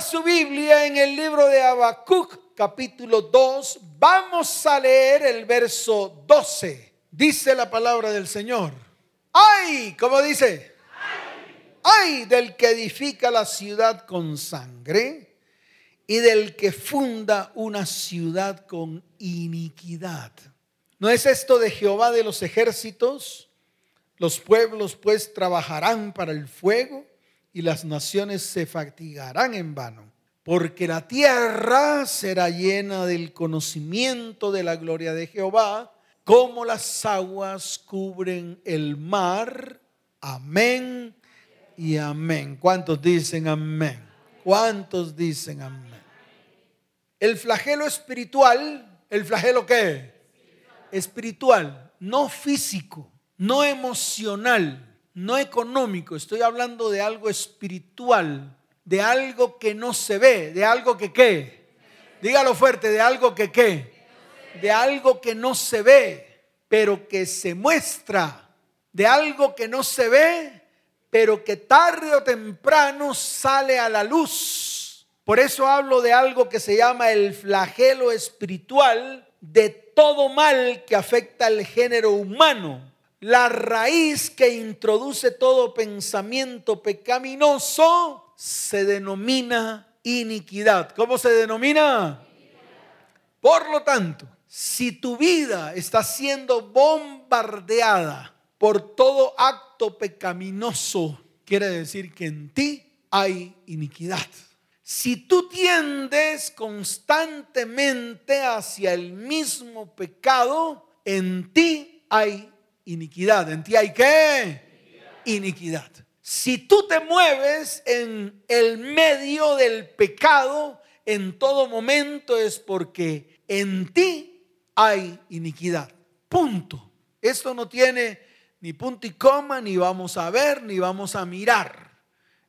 Su Biblia en el libro de Habacuc, capítulo 2. Vamos a leer el verso 12. Dice la palabra del Señor. ¡Ay! ¿Cómo dice? ¡Ay! del que edifica la ciudad con sangre y del que funda una ciudad con iniquidad. ¿No es esto de Jehová de los ejércitos? Los pueblos pues trabajarán para el fuego y las naciones se fatigarán en vano, porque la tierra será llena del conocimiento de la gloria de Jehová, como las aguas cubren el mar. Amén y amén. ¿Cuántos dicen amén? ¿Cuántos dicen amén? El flagelo espiritual, ¿el flagelo qué? Espiritual, no físico, no emocional no económico, estoy hablando de algo espiritual, de algo que no se ve, de algo que qué. Dígalo fuerte, de algo que qué. De algo que no se ve, pero que se muestra. De algo que no se ve, pero que tarde o temprano sale a la luz. Por eso hablo de algo que se llama el flagelo espiritual de todo mal que afecta al género humano la raíz que introduce todo pensamiento pecaminoso se denomina iniquidad. ¿Cómo se denomina? Por lo tanto, si tu vida está siendo bombardeada por todo acto pecaminoso, quiere decir que en ti hay iniquidad. Si tú tiendes constantemente hacia el mismo pecado, en ti hay iniquidad. ¿En ti hay qué? Iniquidad. Si tú te mueves en el medio del pecado en todo momento es porque en ti hay iniquidad. Punto. Esto no tiene ni punto y coma, ni vamos a ver, ni vamos a mirar.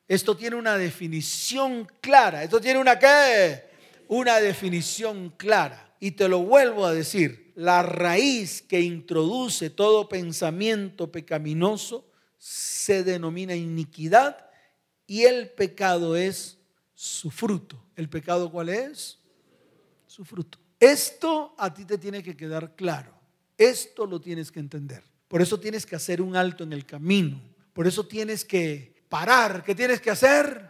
Esto tiene una definición clara. Esto tiene una qué? Una definición clara. Y te lo vuelvo a decir la raíz que introduce todo pensamiento pecaminoso se denomina iniquidad y el pecado es su fruto. ¿El pecado cuál es? Su fruto. Esto a ti te tiene que quedar claro. Esto lo tienes que entender. Por eso tienes que hacer un alto en el camino. Por eso tienes que parar. ¿Qué tienes que hacer?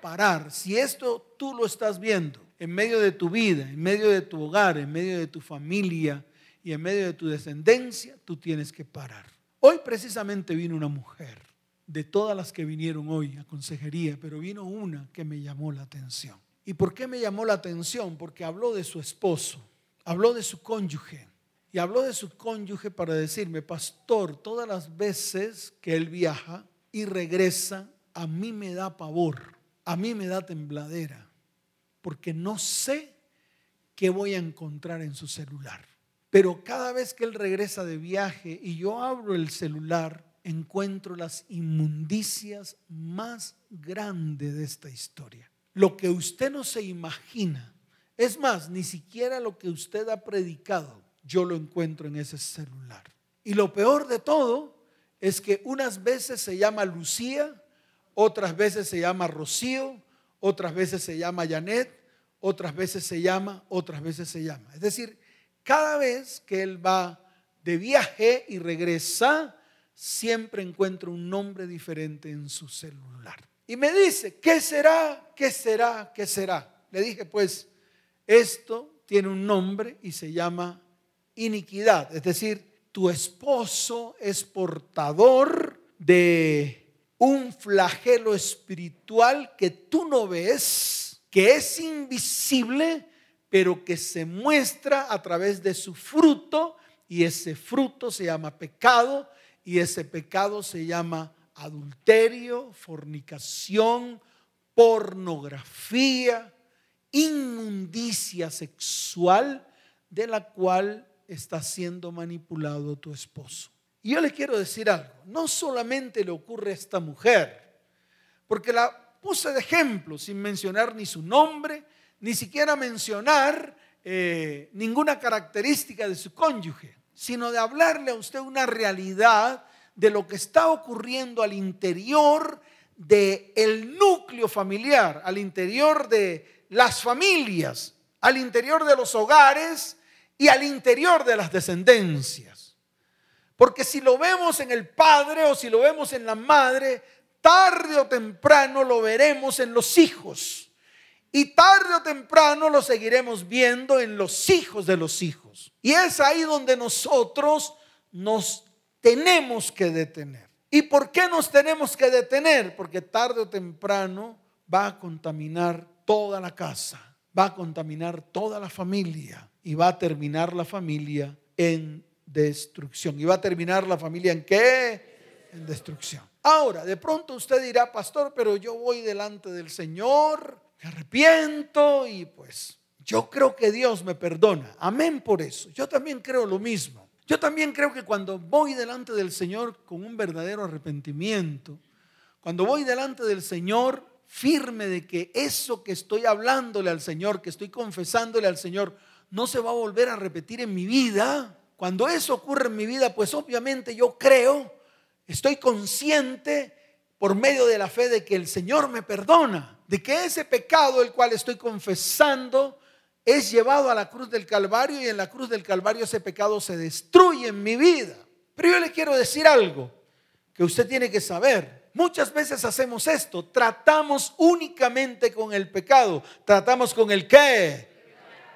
Parar. Si esto tú lo estás viendo en medio de tu vida, en medio de tu hogar, en medio de tu familia y en medio de tu descendencia, tú tienes que parar. Hoy precisamente vino una mujer, de todas las que vinieron hoy a consejería, pero vino una que me llamó la atención. ¿Y por qué me llamó la atención? Porque habló de su esposo, habló de su cónyuge. Y habló de su cónyuge para decirme, pastor, todas las veces que él viaja y regresa, a mí me da pavor, a mí me da tembladera porque no sé qué voy a encontrar en su celular. Pero cada vez que él regresa de viaje y yo abro el celular, encuentro las inmundicias más grandes de esta historia. Lo que usted no se imagina. Es más, ni siquiera lo que usted ha predicado, yo lo encuentro en ese celular. Y lo peor de todo es que unas veces se llama Lucía, otras veces se llama Rocío, otras veces se llama Janet, otras veces se llama, otras veces se llama. Es decir, cada vez que él va de viaje y regresa, siempre encuentra un nombre diferente en su celular. Y me dice, ¿qué será? ¿Qué será? ¿Qué será? Le dije, pues, esto tiene un nombre y se llama iniquidad. Es decir, tu esposo es portador de un flagelo espiritual que tú no ves, que es invisible, pero que se muestra a través de su fruto, y ese fruto se llama pecado, y ese pecado se llama adulterio, fornicación, pornografía, inmundicia sexual de la cual está siendo manipulado tu esposo. Y yo le quiero decir algo, no solamente le ocurre a esta mujer, porque la puse de ejemplo sin mencionar ni su nombre, ni siquiera mencionar eh, ninguna característica de su cónyuge, sino de hablarle a usted una realidad de lo que está ocurriendo al interior de el núcleo familiar, al interior de las familias, al interior de los hogares y al interior de las descendencias. Porque si lo vemos en el padre o si lo vemos en la madre, tarde o temprano lo veremos en los hijos. Y tarde o temprano lo seguiremos viendo en los hijos de los hijos. Y es ahí donde nosotros nos tenemos que detener. ¿Y por qué nos tenemos que detener? Porque tarde o temprano va a contaminar toda la casa, va a contaminar toda la familia y va a terminar la familia en destrucción. ¿Y va a terminar la familia en qué? En destrucción. Ahora, de pronto usted dirá, pastor, pero yo voy delante del Señor me arrepiento y pues yo creo que Dios me perdona. Amén por eso. Yo también creo lo mismo. Yo también creo que cuando voy delante del Señor con un verdadero arrepentimiento, cuando voy delante del Señor firme de que eso que estoy hablándole al Señor, que estoy confesándole al Señor, no se va a volver a repetir en mi vida. Cuando eso ocurre en mi vida, pues obviamente yo creo, estoy consciente por medio de la fe de que el Señor me perdona de que ese pecado el cual estoy confesando es llevado a la cruz del Calvario y en la cruz del Calvario ese pecado se destruye en mi vida. Pero yo le quiero decir algo que usted tiene que saber. Muchas veces hacemos esto, tratamos únicamente con el pecado, tratamos con el qué.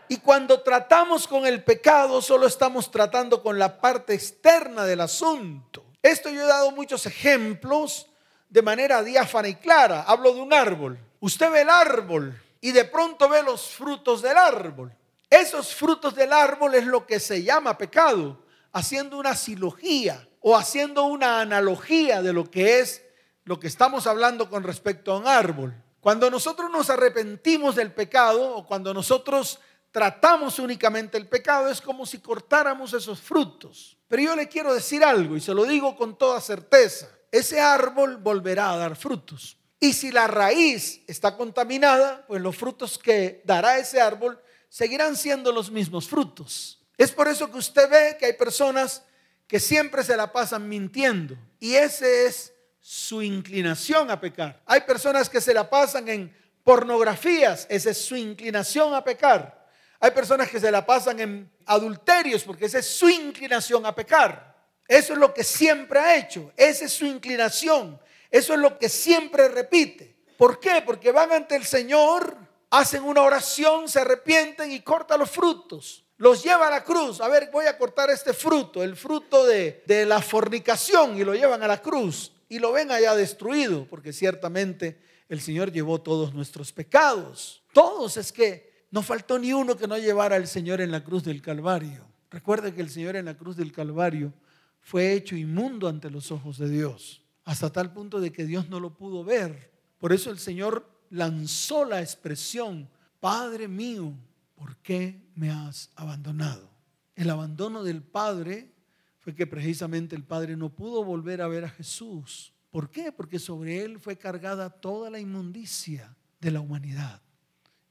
Y cuando tratamos con el pecado, solo estamos tratando con la parte externa del asunto. Esto yo he dado muchos ejemplos de manera diáfana y clara. Hablo de un árbol. Usted ve el árbol y de pronto ve los frutos del árbol. Esos frutos del árbol es lo que se llama pecado, haciendo una silogía o haciendo una analogía de lo que es lo que estamos hablando con respecto a un árbol. Cuando nosotros nos arrepentimos del pecado o cuando nosotros tratamos únicamente el pecado, es como si cortáramos esos frutos. Pero yo le quiero decir algo y se lo digo con toda certeza. Ese árbol volverá a dar frutos. Y si la raíz está contaminada, pues los frutos que dará ese árbol seguirán siendo los mismos frutos. Es por eso que usted ve que hay personas que siempre se la pasan mintiendo. Y ese es su inclinación a pecar. Hay personas que se la pasan en pornografías, esa es su inclinación a pecar. Hay personas que se la pasan en adulterios porque esa es su inclinación a pecar. Eso es lo que siempre ha hecho, esa es su inclinación. Eso es lo que siempre repite. ¿Por qué? Porque van ante el Señor, hacen una oración, se arrepienten y cortan los frutos. Los lleva a la cruz. A ver, voy a cortar este fruto, el fruto de, de la fornicación, y lo llevan a la cruz. Y lo ven allá destruido, porque ciertamente el Señor llevó todos nuestros pecados. Todos, es que no faltó ni uno que no llevara al Señor en la cruz del Calvario. Recuerde que el Señor en la cruz del Calvario fue hecho inmundo ante los ojos de Dios hasta tal punto de que Dios no lo pudo ver. Por eso el Señor lanzó la expresión, Padre mío, ¿por qué me has abandonado? El abandono del Padre fue que precisamente el Padre no pudo volver a ver a Jesús. ¿Por qué? Porque sobre él fue cargada toda la inmundicia de la humanidad,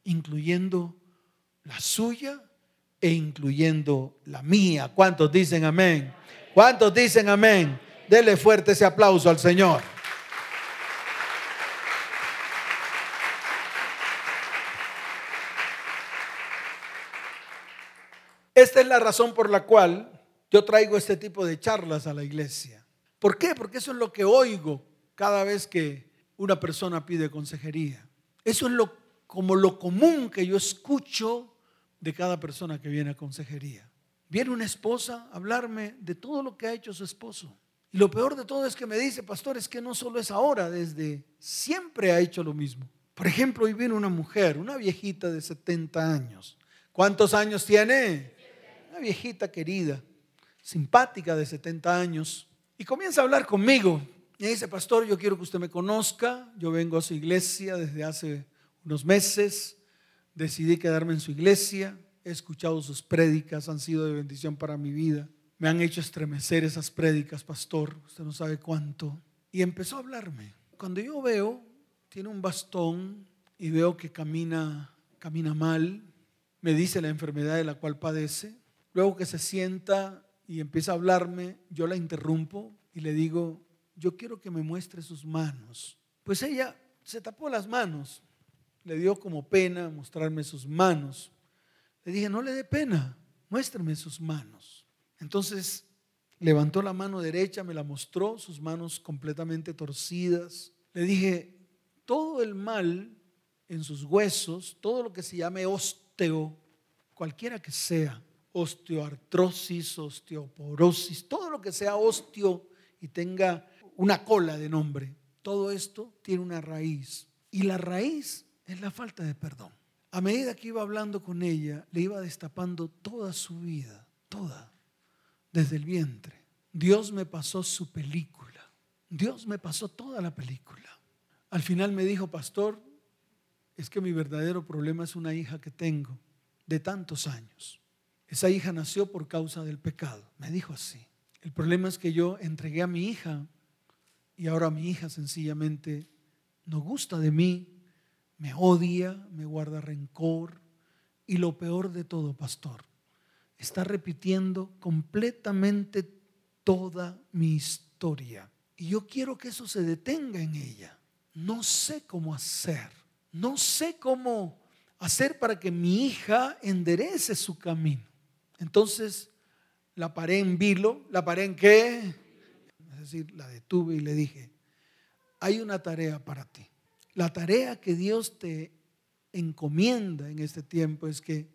incluyendo la suya e incluyendo la mía. ¿Cuántos dicen amén? ¿Cuántos dicen amén? Dele fuerte ese aplauso al Señor. Esta es la razón por la cual yo traigo este tipo de charlas a la iglesia. ¿Por qué? Porque eso es lo que oigo cada vez que una persona pide consejería. Eso es lo, como lo común que yo escucho de cada persona que viene a consejería. Viene una esposa a hablarme de todo lo que ha hecho su esposo. Y lo peor de todo es que me dice, pastor, es que no solo es ahora, desde siempre ha hecho lo mismo. Por ejemplo, hoy viene una mujer, una viejita de 70 años. ¿Cuántos años tiene? Una viejita querida, simpática de 70 años. Y comienza a hablar conmigo. Y dice, pastor, yo quiero que usted me conozca. Yo vengo a su iglesia desde hace unos meses. Decidí quedarme en su iglesia. He escuchado sus prédicas, han sido de bendición para mi vida. Me han hecho estremecer esas prédicas, pastor, usted no sabe cuánto. Y empezó a hablarme. Cuando yo veo, tiene un bastón y veo que camina, camina mal, me dice la enfermedad de la cual padece. Luego que se sienta y empieza a hablarme, yo la interrumpo y le digo, yo quiero que me muestre sus manos. Pues ella se tapó las manos, le dio como pena mostrarme sus manos. Le dije, no le dé pena, muéstrame sus manos. Entonces levantó la mano derecha, me la mostró, sus manos completamente torcidas. Le dije, todo el mal en sus huesos, todo lo que se llame osteo, cualquiera que sea, osteoartrosis, osteoporosis, todo lo que sea osteo y tenga una cola de nombre, todo esto tiene una raíz. Y la raíz es la falta de perdón. A medida que iba hablando con ella, le iba destapando toda su vida, toda, desde el vientre. Dios me pasó su película. Dios me pasó toda la película. Al final me dijo, pastor, es que mi verdadero problema es una hija que tengo de tantos años. Esa hija nació por causa del pecado. Me dijo así. El problema es que yo entregué a mi hija y ahora mi hija sencillamente no gusta de mí, me odia, me guarda rencor y lo peor de todo, pastor, está repitiendo completamente toda mi historia. Y yo quiero que eso se detenga en ella. No sé cómo hacer. No sé cómo hacer para que mi hija enderece su camino. Entonces la paré en vilo, la paré en qué? Es decir, la detuve y le dije, hay una tarea para ti. La tarea que Dios te encomienda en este tiempo es que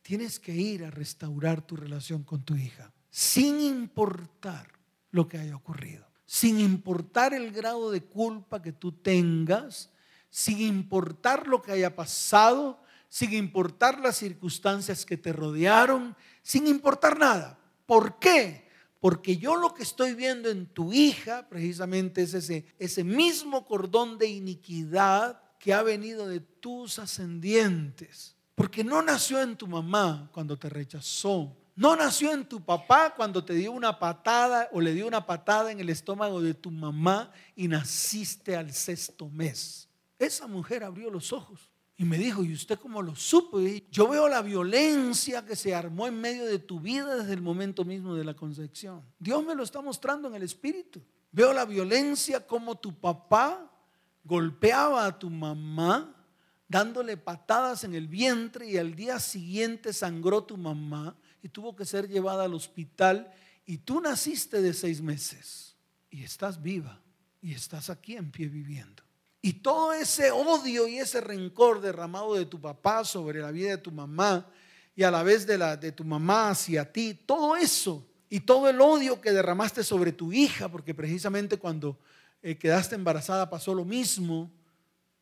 tienes que ir a restaurar tu relación con tu hija, sin importar lo que haya ocurrido, sin importar el grado de culpa que tú tengas, sin importar lo que haya pasado, sin importar las circunstancias que te rodearon, sin importar nada. ¿Por qué? Porque yo lo que estoy viendo en tu hija precisamente es ese, ese mismo cordón de iniquidad que ha venido de tus ascendientes. Porque no nació en tu mamá cuando te rechazó. No nació en tu papá cuando te dio una patada o le dio una patada en el estómago de tu mamá y naciste al sexto mes. Esa mujer abrió los ojos y me dijo, ¿y usted cómo lo supo? yo veo la violencia que se armó en medio de tu vida desde el momento mismo de la concepción. Dios me lo está mostrando en el espíritu. Veo la violencia como tu papá golpeaba a tu mamá dándole patadas en el vientre y al día siguiente sangró tu mamá y tuvo que ser llevada al hospital y tú naciste de seis meses y estás viva y estás aquí en pie viviendo. Y todo ese odio y ese rencor derramado de tu papá sobre la vida de tu mamá y a la vez de, la, de tu mamá hacia ti, todo eso y todo el odio que derramaste sobre tu hija, porque precisamente cuando eh, quedaste embarazada pasó lo mismo,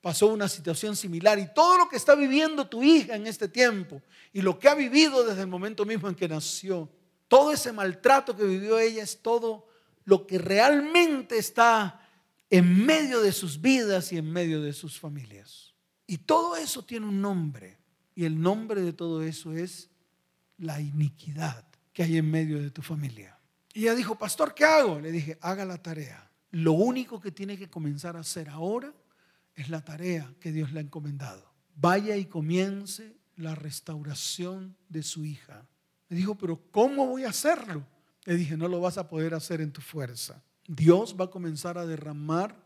pasó una situación similar y todo lo que está viviendo tu hija en este tiempo y lo que ha vivido desde el momento mismo en que nació, todo ese maltrato que vivió ella es todo lo que realmente está en medio de sus vidas y en medio de sus familias. Y todo eso tiene un nombre. Y el nombre de todo eso es la iniquidad que hay en medio de tu familia. Y ella dijo, pastor, ¿qué hago? Le dije, haga la tarea. Lo único que tiene que comenzar a hacer ahora es la tarea que Dios le ha encomendado. Vaya y comience la restauración de su hija. Me dijo, pero ¿cómo voy a hacerlo? Le dije, no lo vas a poder hacer en tu fuerza. Dios va a comenzar a derramar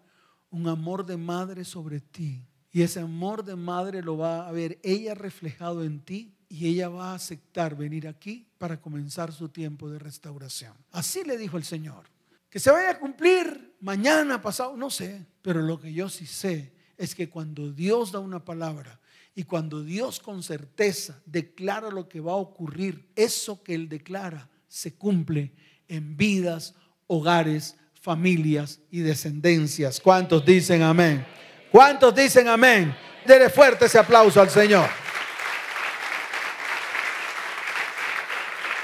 un amor de madre sobre ti. Y ese amor de madre lo va a ver ella reflejado en ti y ella va a aceptar venir aquí para comenzar su tiempo de restauración. Así le dijo el Señor. Que se vaya a cumplir mañana, pasado, no sé. Pero lo que yo sí sé es que cuando Dios da una palabra y cuando Dios con certeza declara lo que va a ocurrir, eso que Él declara se cumple en vidas, hogares, familias y descendencias. ¿Cuántos dicen amén? ¿Cuántos dicen amén? Dele fuerte ese aplauso al Señor.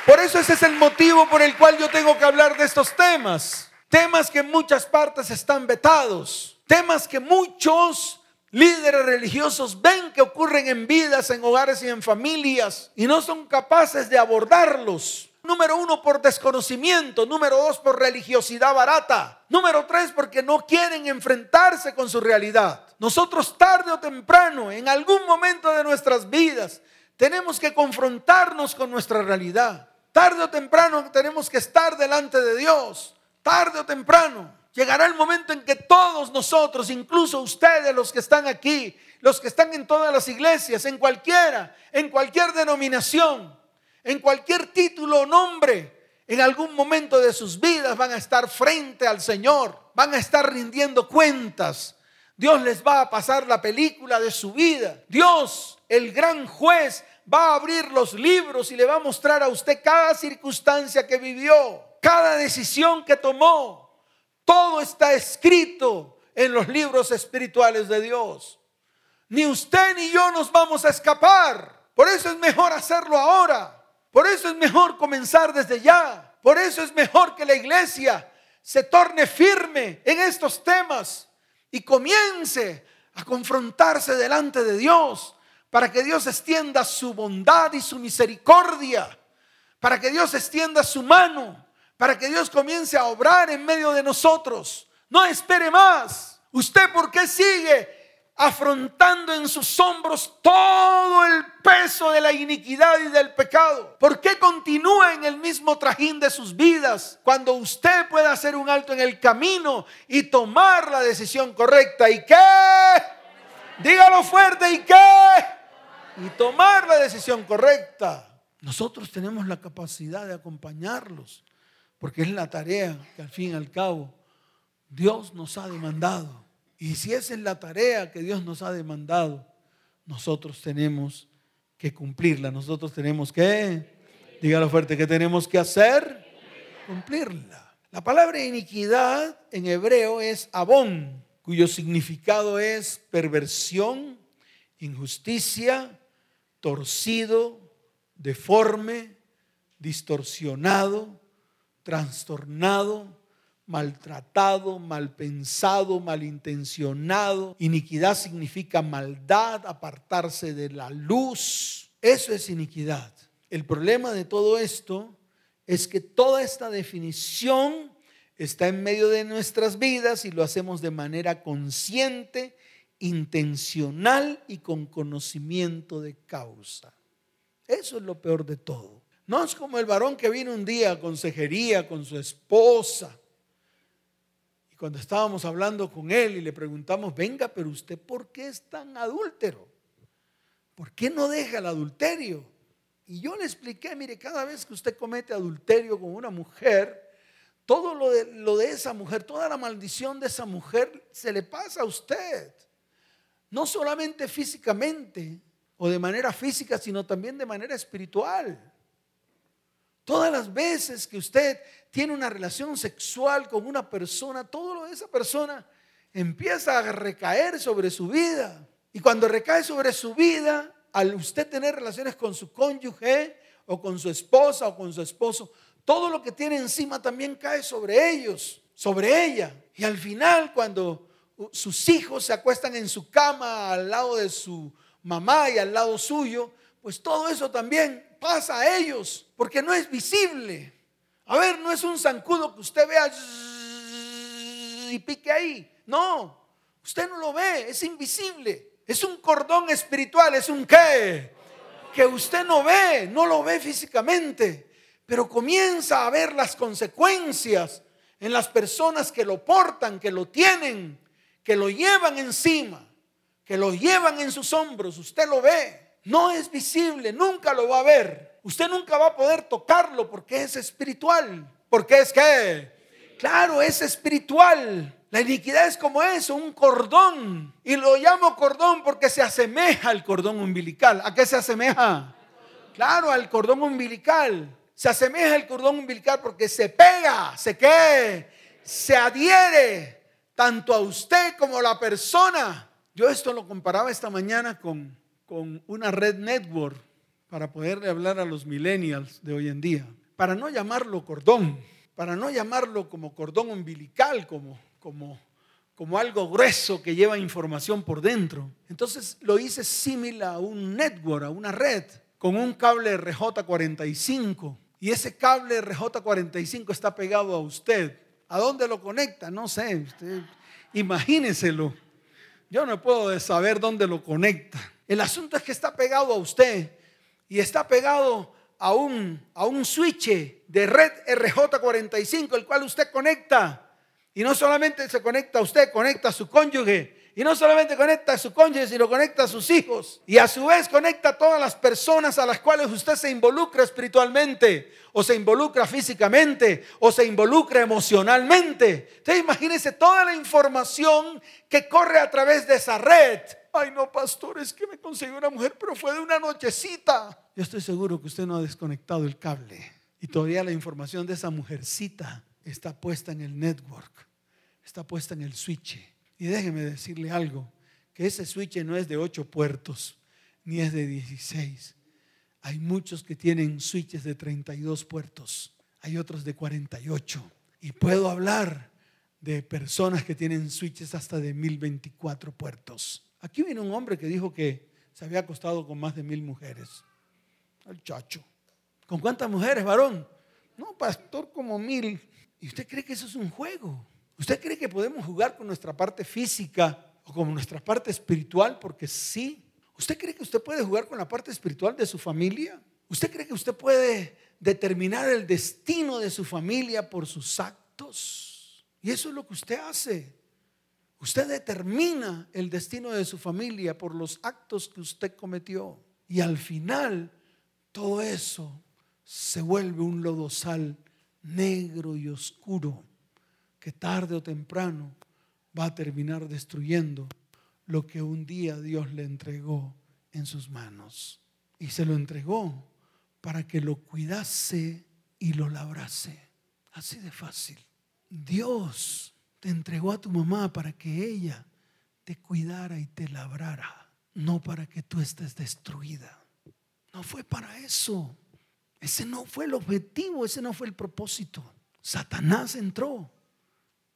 Por eso ese es el motivo por el cual yo tengo que hablar de estos temas. Temas que en muchas partes están vetados. Temas que muchos líderes religiosos ven que ocurren en vidas, en hogares y en familias y no son capaces de abordarlos. Número uno, por desconocimiento. Número dos, por religiosidad barata. Número tres, porque no quieren enfrentarse con su realidad. Nosotros tarde o temprano, en algún momento de nuestras vidas, tenemos que confrontarnos con nuestra realidad. Tarde o temprano tenemos que estar delante de Dios. Tarde o temprano. Llegará el momento en que todos nosotros, incluso ustedes los que están aquí, los que están en todas las iglesias, en cualquiera, en cualquier denominación, en cualquier título o nombre, en algún momento de sus vidas van a estar frente al Señor, van a estar rindiendo cuentas. Dios les va a pasar la película de su vida. Dios, el gran juez, va a abrir los libros y le va a mostrar a usted cada circunstancia que vivió, cada decisión que tomó, todo está escrito en los libros espirituales de Dios. Ni usted ni yo nos vamos a escapar. Por eso es mejor hacerlo ahora. Por eso es mejor comenzar desde ya. Por eso es mejor que la iglesia se torne firme en estos temas y comience a confrontarse delante de Dios para que Dios extienda su bondad y su misericordia, para que Dios extienda su mano para que Dios comience a obrar en medio de nosotros. No espere más. ¿Usted por qué sigue afrontando en sus hombros todo el peso de la iniquidad y del pecado? ¿Por qué continúa en el mismo trajín de sus vidas cuando usted puede hacer un alto en el camino y tomar la decisión correcta? ¿Y qué? Dígalo fuerte, ¿y qué? Y tomar la decisión correcta. Nosotros tenemos la capacidad de acompañarlos porque es la tarea que al fin y al cabo Dios nos ha demandado. Y si esa es la tarea que Dios nos ha demandado, nosotros tenemos que cumplirla. Nosotros tenemos que, dígalo fuerte, que tenemos que hacer? Cumplirla. La palabra iniquidad en hebreo es abón, cuyo significado es perversión, injusticia, torcido, deforme, distorsionado, trastornado, maltratado, mal pensado, malintencionado. Iniquidad significa maldad, apartarse de la luz. Eso es iniquidad. El problema de todo esto es que toda esta definición está en medio de nuestras vidas y lo hacemos de manera consciente, intencional y con conocimiento de causa. Eso es lo peor de todo. No es como el varón que vino un día a consejería con su esposa. Cuando estábamos hablando con él y le preguntamos, venga, pero usted, ¿por qué es tan adúltero? ¿Por qué no deja el adulterio? Y yo le expliqué, mire, cada vez que usted comete adulterio con una mujer, todo lo de, lo de esa mujer, toda la maldición de esa mujer se le pasa a usted. No solamente físicamente o de manera física, sino también de manera espiritual. Todas las veces que usted tiene una relación sexual con una persona, todo lo de esa persona empieza a recaer sobre su vida. Y cuando recae sobre su vida, al usted tener relaciones con su cónyuge o con su esposa o con su esposo, todo lo que tiene encima también cae sobre ellos, sobre ella. Y al final, cuando sus hijos se acuestan en su cama al lado de su mamá y al lado suyo, pues todo eso también pasa a ellos, porque no es visible. A ver, no es un zancudo que usted vea y pique ahí. No, usted no lo ve, es invisible. Es un cordón espiritual, es un qué. Que usted no ve, no lo ve físicamente, pero comienza a ver las consecuencias en las personas que lo portan, que lo tienen, que lo llevan encima, que lo llevan en sus hombros. Usted lo ve. No es visible, nunca lo va a ver. Usted nunca va a poder tocarlo porque es espiritual. Porque es que, claro, es espiritual. La iniquidad es como eso, un cordón. Y lo llamo cordón porque se asemeja al cordón umbilical. ¿A qué se asemeja? Claro, al cordón umbilical. Se asemeja al cordón umbilical porque se pega, se que se adhiere tanto a usted como a la persona. Yo esto lo comparaba esta mañana con con una red network para poderle hablar a los millennials de hoy en día. Para no llamarlo cordón, para no llamarlo como cordón umbilical, como, como, como algo grueso que lleva información por dentro. Entonces lo hice similar a un network, a una red, con un cable RJ45. Y ese cable RJ45 está pegado a usted. ¿A dónde lo conecta? No sé, usted imagíneselo. Yo no puedo saber dónde lo conecta. El asunto es que está pegado a usted y está pegado a un, a un switch de red RJ45, el cual usted conecta Y no solamente se conecta a usted, conecta a su cónyuge. Y no solamente conecta a su cónyuge, sino conecta a sus hijos. Y a su vez conecta a todas las personas a las cuales usted se involucra espiritualmente, o se involucra físicamente, o se involucra emocionalmente. Entonces imagínese toda la información que corre a través de esa red. Ay, no, pastor, es que me consiguió una mujer, pero fue de una nochecita. Yo estoy seguro que usted no ha desconectado el cable. Y todavía la información de esa mujercita está puesta en el network, está puesta en el switch. Y déjeme decirle algo, que ese switch no es de 8 puertos, ni es de 16. Hay muchos que tienen switches de 32 puertos, hay otros de 48. Y puedo hablar de personas que tienen switches hasta de 1024 puertos. Aquí viene un hombre que dijo que se había acostado con más de mil mujeres. El chacho. ¿Con cuántas mujeres, varón? No, pastor, como mil. ¿Y usted cree que eso es un juego? ¿Usted cree que podemos jugar con nuestra parte física o con nuestra parte espiritual? Porque sí. ¿Usted cree que usted puede jugar con la parte espiritual de su familia? ¿Usted cree que usted puede determinar el destino de su familia por sus actos? Y eso es lo que usted hace. Usted determina el destino de su familia por los actos que usted cometió. Y al final, todo eso se vuelve un lodosal negro y oscuro que tarde o temprano va a terminar destruyendo lo que un día Dios le entregó en sus manos. Y se lo entregó para que lo cuidase y lo labrase. Así de fácil. Dios te entregó a tu mamá para que ella te cuidara y te labrara, no para que tú estés destruida. No fue para eso. Ese no fue el objetivo, ese no fue el propósito. Satanás entró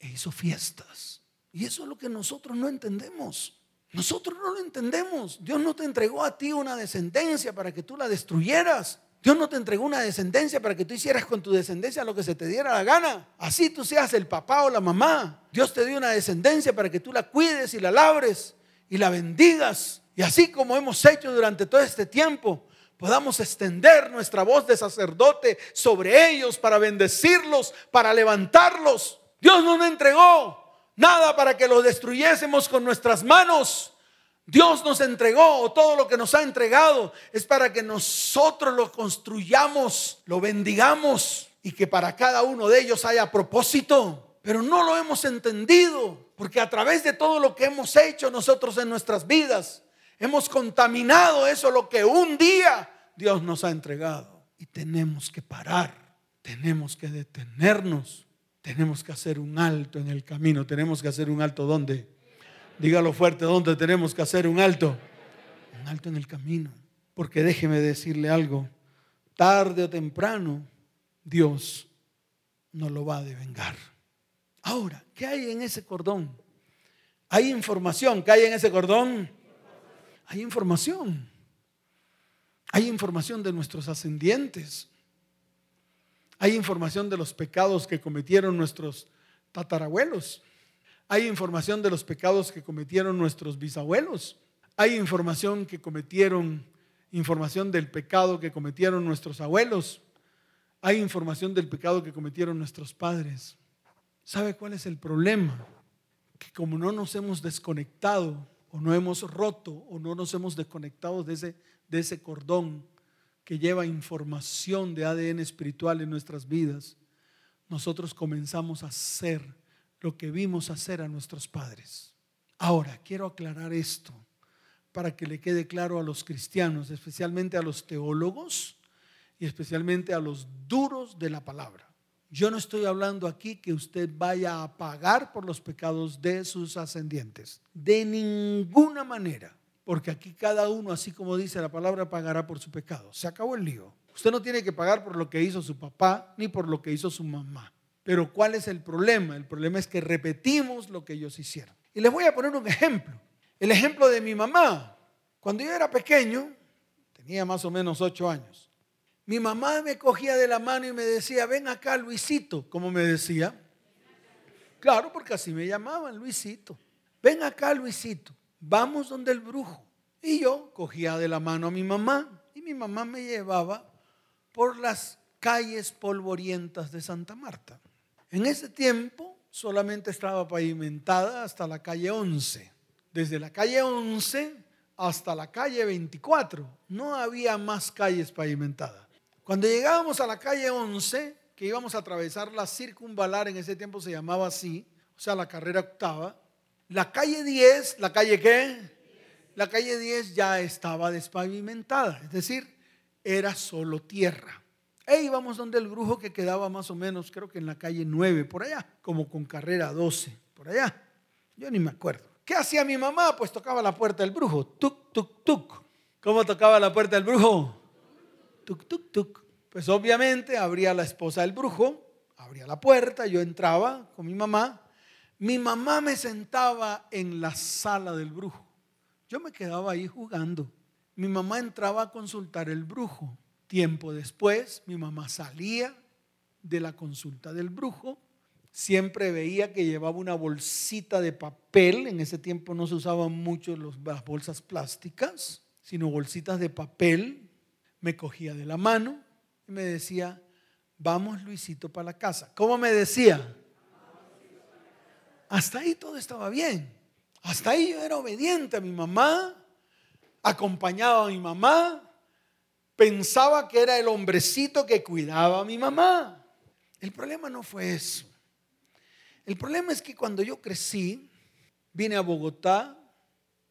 e hizo fiestas. Y eso es lo que nosotros no entendemos. Nosotros no lo entendemos. Dios no te entregó a ti una descendencia para que tú la destruyeras. Dios no te entregó una descendencia para que tú hicieras con tu descendencia lo que se te diera la gana. Así tú seas el papá o la mamá. Dios te dio una descendencia para que tú la cuides y la labres y la bendigas. Y así como hemos hecho durante todo este tiempo, podamos extender nuestra voz de sacerdote sobre ellos para bendecirlos, para levantarlos. Dios no nos entregó nada para que lo destruyésemos con nuestras manos. Dios nos entregó, todo lo que nos ha entregado es para que nosotros lo construyamos, lo bendigamos y que para cada uno de ellos haya propósito. Pero no lo hemos entendido, porque a través de todo lo que hemos hecho nosotros en nuestras vidas, hemos contaminado eso, lo que un día Dios nos ha entregado. Y tenemos que parar, tenemos que detenernos tenemos que hacer un alto en el camino. Tenemos que hacer un alto ¿dónde? Dígalo fuerte, ¿dónde tenemos que hacer un alto? Un alto en el camino. Porque déjeme decirle algo, tarde o temprano Dios no lo va a devengar. Ahora, ¿qué hay en ese cordón? Hay información. ¿Qué hay en ese cordón? Hay información. Hay información de nuestros ascendientes. Hay información de los pecados que cometieron nuestros tatarabuelos. Hay información de los pecados que cometieron nuestros bisabuelos. Hay información que cometieron, información del pecado que cometieron nuestros abuelos. Hay información del pecado que cometieron nuestros padres. ¿Sabe cuál es el problema? Que como no nos hemos desconectado o no hemos roto o no nos hemos desconectado de ese, de ese cordón que lleva información de ADN espiritual en nuestras vidas, nosotros comenzamos a hacer lo que vimos hacer a nuestros padres. Ahora, quiero aclarar esto para que le quede claro a los cristianos, especialmente a los teólogos y especialmente a los duros de la palabra. Yo no estoy hablando aquí que usted vaya a pagar por los pecados de sus ascendientes. De ninguna manera. Porque aquí cada uno, así como dice la palabra, pagará por su pecado. Se acabó el lío. Usted no tiene que pagar por lo que hizo su papá ni por lo que hizo su mamá. Pero ¿cuál es el problema? El problema es que repetimos lo que ellos hicieron. Y les voy a poner un ejemplo. El ejemplo de mi mamá. Cuando yo era pequeño, tenía más o menos ocho años, mi mamá me cogía de la mano y me decía, ven acá Luisito, como me decía. Claro, porque así me llamaban, Luisito. Ven acá Luisito vamos donde el brujo. Y yo cogía de la mano a mi mamá y mi mamá me llevaba por las calles polvorientas de Santa Marta. En ese tiempo solamente estaba pavimentada hasta la calle 11. Desde la calle 11 hasta la calle 24. No había más calles pavimentadas. Cuando llegábamos a la calle 11, que íbamos a atravesar la circunvalar, en ese tiempo se llamaba así, o sea, la carrera octava, la calle 10, ¿la calle qué? La calle 10 ya estaba despavimentada, es decir, era solo tierra. E íbamos donde el brujo que quedaba más o menos, creo que en la calle 9, por allá, como con carrera 12, por allá. Yo ni me acuerdo. ¿Qué hacía mi mamá? Pues tocaba la puerta del brujo, tuk, tuk, tuk. ¿Cómo tocaba la puerta del brujo? Tuk, tuk, tuk. Pues obviamente abría la esposa del brujo, abría la puerta, yo entraba con mi mamá. Mi mamá me sentaba en la sala del brujo. Yo me quedaba ahí jugando. Mi mamá entraba a consultar el brujo. Tiempo después, mi mamá salía de la consulta del brujo. Siempre veía que llevaba una bolsita de papel. En ese tiempo no se usaban mucho las bolsas plásticas, sino bolsitas de papel. Me cogía de la mano y me decía, vamos Luisito para la casa. ¿Cómo me decía? Hasta ahí todo estaba bien. Hasta ahí yo era obediente a mi mamá, acompañaba a mi mamá, pensaba que era el hombrecito que cuidaba a mi mamá. El problema no fue eso. El problema es que cuando yo crecí, vine a Bogotá,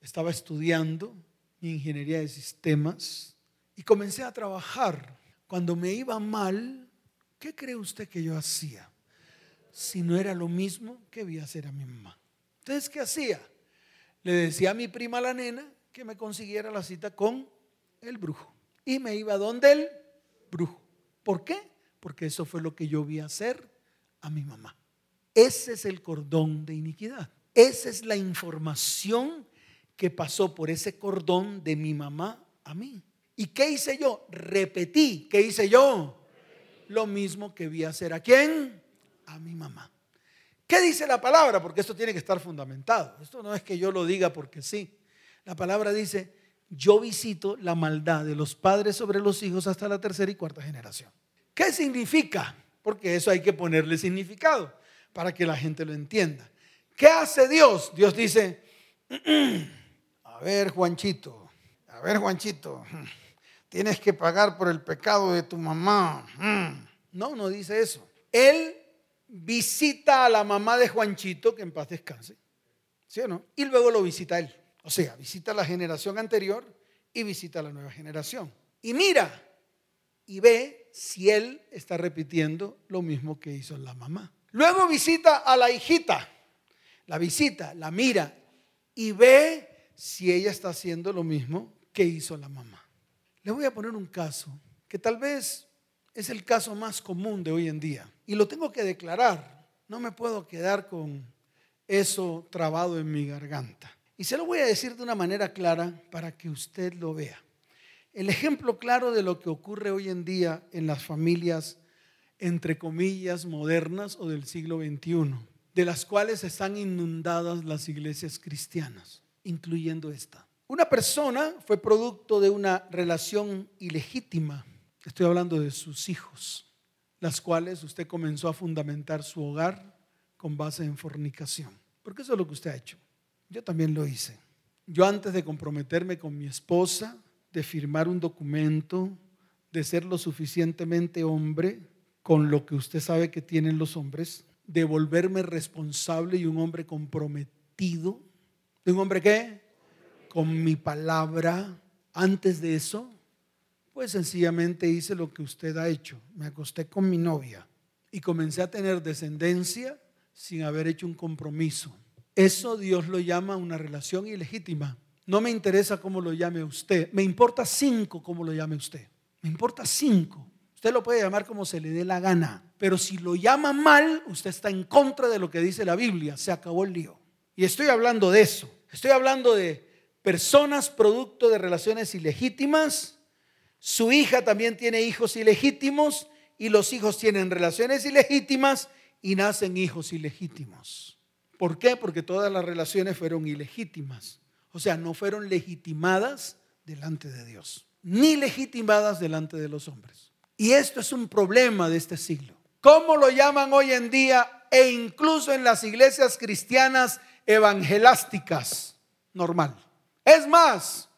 estaba estudiando ingeniería de sistemas y comencé a trabajar. Cuando me iba mal, ¿qué cree usted que yo hacía? Si no era lo mismo que vi hacer a mi mamá. Entonces, ¿qué hacía? Le decía a mi prima la nena que me consiguiera la cita con el brujo. Y me iba donde el brujo. ¿Por qué? Porque eso fue lo que yo vi hacer a mi mamá. Ese es el cordón de iniquidad. Esa es la información que pasó por ese cordón de mi mamá a mí. ¿Y qué hice yo? Repetí. ¿Qué hice yo? Lo mismo que vi hacer a quién? A mi mamá. ¿Qué dice la palabra? Porque esto tiene que estar fundamentado. Esto no es que yo lo diga porque sí. La palabra dice, yo visito la maldad de los padres sobre los hijos hasta la tercera y cuarta generación. ¿Qué significa? Porque eso hay que ponerle significado para que la gente lo entienda. ¿Qué hace Dios? Dios dice, a ver Juanchito, a ver Juanchito, tienes que pagar por el pecado de tu mamá. No, no dice eso. Él visita a la mamá de Juanchito, que en paz descanse, ¿sí o no? Y luego lo visita él. O sea, visita la generación anterior y visita la nueva generación. Y mira y ve si él está repitiendo lo mismo que hizo la mamá. Luego visita a la hijita, la visita, la mira y ve si ella está haciendo lo mismo que hizo la mamá. Le voy a poner un caso que tal vez es el caso más común de hoy en día. Y lo tengo que declarar. No me puedo quedar con eso trabado en mi garganta. Y se lo voy a decir de una manera clara para que usted lo vea. El ejemplo claro de lo que ocurre hoy en día en las familias, entre comillas, modernas o del siglo XXI, de las cuales están inundadas las iglesias cristianas, incluyendo esta. Una persona fue producto de una relación ilegítima Estoy hablando de sus hijos, las cuales usted comenzó a fundamentar su hogar con base en fornicación. Porque eso es lo que usted ha hecho. Yo también lo hice. Yo antes de comprometerme con mi esposa, de firmar un documento, de ser lo suficientemente hombre, con lo que usted sabe que tienen los hombres, de volverme responsable y un hombre comprometido. ¿De un hombre qué? Con mi palabra. Antes de eso, pues sencillamente hice lo que usted ha hecho. Me acosté con mi novia y comencé a tener descendencia sin haber hecho un compromiso. Eso Dios lo llama una relación ilegítima. No me interesa cómo lo llame usted. Me importa cinco cómo lo llame usted. Me importa cinco. Usted lo puede llamar como se le dé la gana. Pero si lo llama mal, usted está en contra de lo que dice la Biblia. Se acabó el lío. Y estoy hablando de eso. Estoy hablando de personas producto de relaciones ilegítimas su hija también tiene hijos ilegítimos y los hijos tienen relaciones ilegítimas y nacen hijos ilegítimos. ¿Por qué? Porque todas las relaciones fueron ilegítimas. O sea, no fueron legitimadas delante de Dios, ni legitimadas delante de los hombres. Y esto es un problema de este siglo. ¿Cómo lo llaman hoy en día e incluso en las iglesias cristianas evangelásticas? Normal. Es más,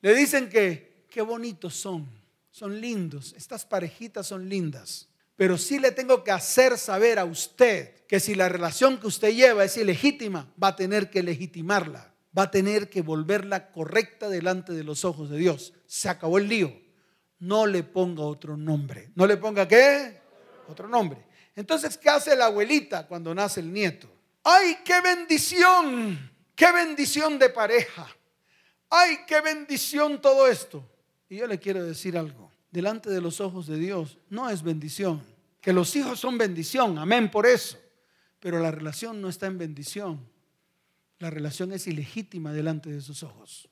le dicen que qué bonitos son, son lindos, estas parejitas son lindas. Pero sí le tengo que hacer saber a usted que si la relación que usted lleva es ilegítima, va a tener que legitimarla, va a tener que volverla correcta delante de los ojos de Dios. Se acabó el lío. No le ponga otro nombre. ¿No le ponga qué? Otro nombre. Entonces, ¿qué hace la abuelita cuando nace el nieto? ¡Ay, qué bendición! ¡Qué bendición de pareja! ¡Ay, qué bendición todo esto! Y yo le quiero decir algo. Delante de los ojos de Dios no es bendición. Que los hijos son bendición, amén por eso. Pero la relación no está en bendición. La relación es ilegítima delante de sus ojos.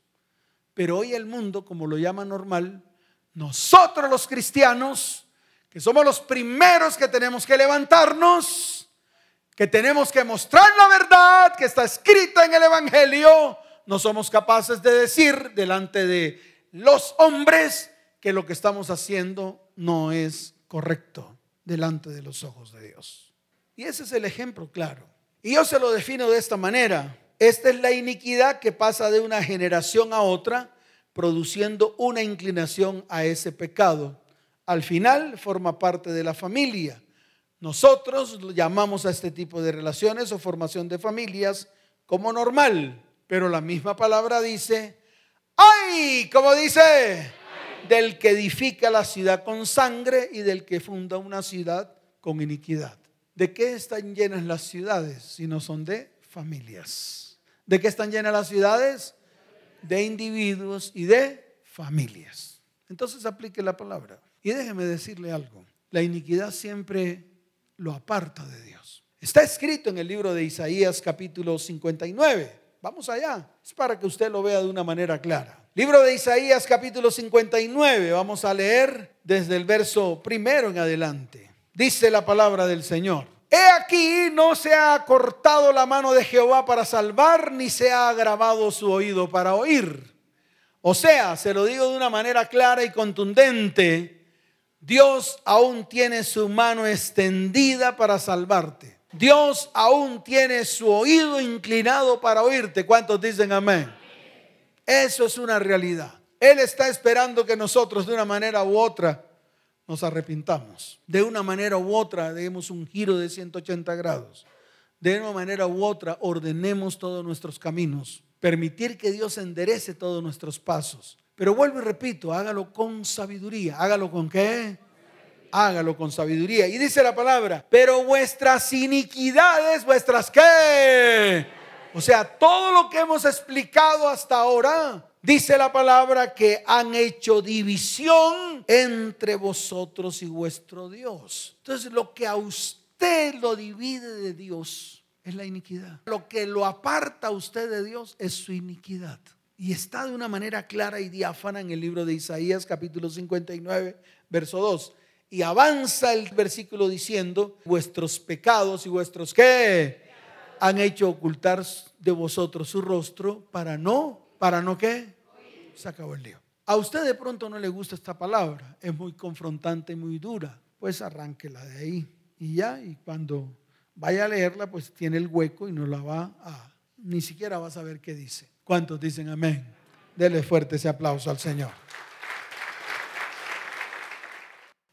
Pero hoy el mundo, como lo llama normal, nosotros los cristianos, que somos los primeros que tenemos que levantarnos, que tenemos que mostrar la verdad que está escrita en el Evangelio, no somos capaces de decir delante de los hombres que lo que estamos haciendo no es correcto delante de los ojos de Dios. Y ese es el ejemplo claro. Y yo se lo defino de esta manera. Esta es la iniquidad que pasa de una generación a otra, produciendo una inclinación a ese pecado. Al final forma parte de la familia. Nosotros llamamos a este tipo de relaciones o formación de familias como normal, pero la misma palabra dice, ¡ay! Como dice, del que edifica la ciudad con sangre y del que funda una ciudad con iniquidad. ¿De qué están llenas las ciudades si no son de familias? ¿De qué están llenas las ciudades? De individuos y de familias. Entonces aplique la palabra. Y déjeme decirle algo. La iniquidad siempre lo aparta de Dios. Está escrito en el libro de Isaías capítulo 59. Vamos allá. Es para que usted lo vea de una manera clara. Libro de Isaías capítulo 59, vamos a leer desde el verso primero en adelante. Dice la palabra del Señor. He aquí no se ha cortado la mano de Jehová para salvar, ni se ha agravado su oído para oír. O sea, se lo digo de una manera clara y contundente, Dios aún tiene su mano extendida para salvarte. Dios aún tiene su oído inclinado para oírte. ¿Cuántos dicen amén? Eso es una realidad. Él está esperando que nosotros de una manera u otra nos arrepintamos. De una manera u otra demos un giro de 180 grados. De una manera u otra ordenemos todos nuestros caminos. Permitir que Dios enderece todos nuestros pasos. Pero vuelvo y repito, hágalo con sabiduría. ¿Hágalo con qué? Hágalo con sabiduría. Y dice la palabra, pero vuestras iniquidades, vuestras qué? O sea, todo lo que hemos explicado hasta ahora, dice la palabra que han hecho división entre vosotros y vuestro Dios. Entonces, lo que a usted lo divide de Dios es la iniquidad. Lo que lo aparta a usted de Dios es su iniquidad. Y está de una manera clara y diáfana en el libro de Isaías capítulo 59, verso 2. Y avanza el versículo diciendo, vuestros pecados y vuestros qué han hecho ocultar de vosotros su rostro para no, para no qué. Se acabó el lío. A usted de pronto no le gusta esta palabra, es muy confrontante y muy dura, pues arránquela de ahí y ya, y cuando vaya a leerla, pues tiene el hueco y no la va a, ni siquiera va a saber qué dice. ¿Cuántos dicen amén? Dele fuerte ese aplauso al Señor.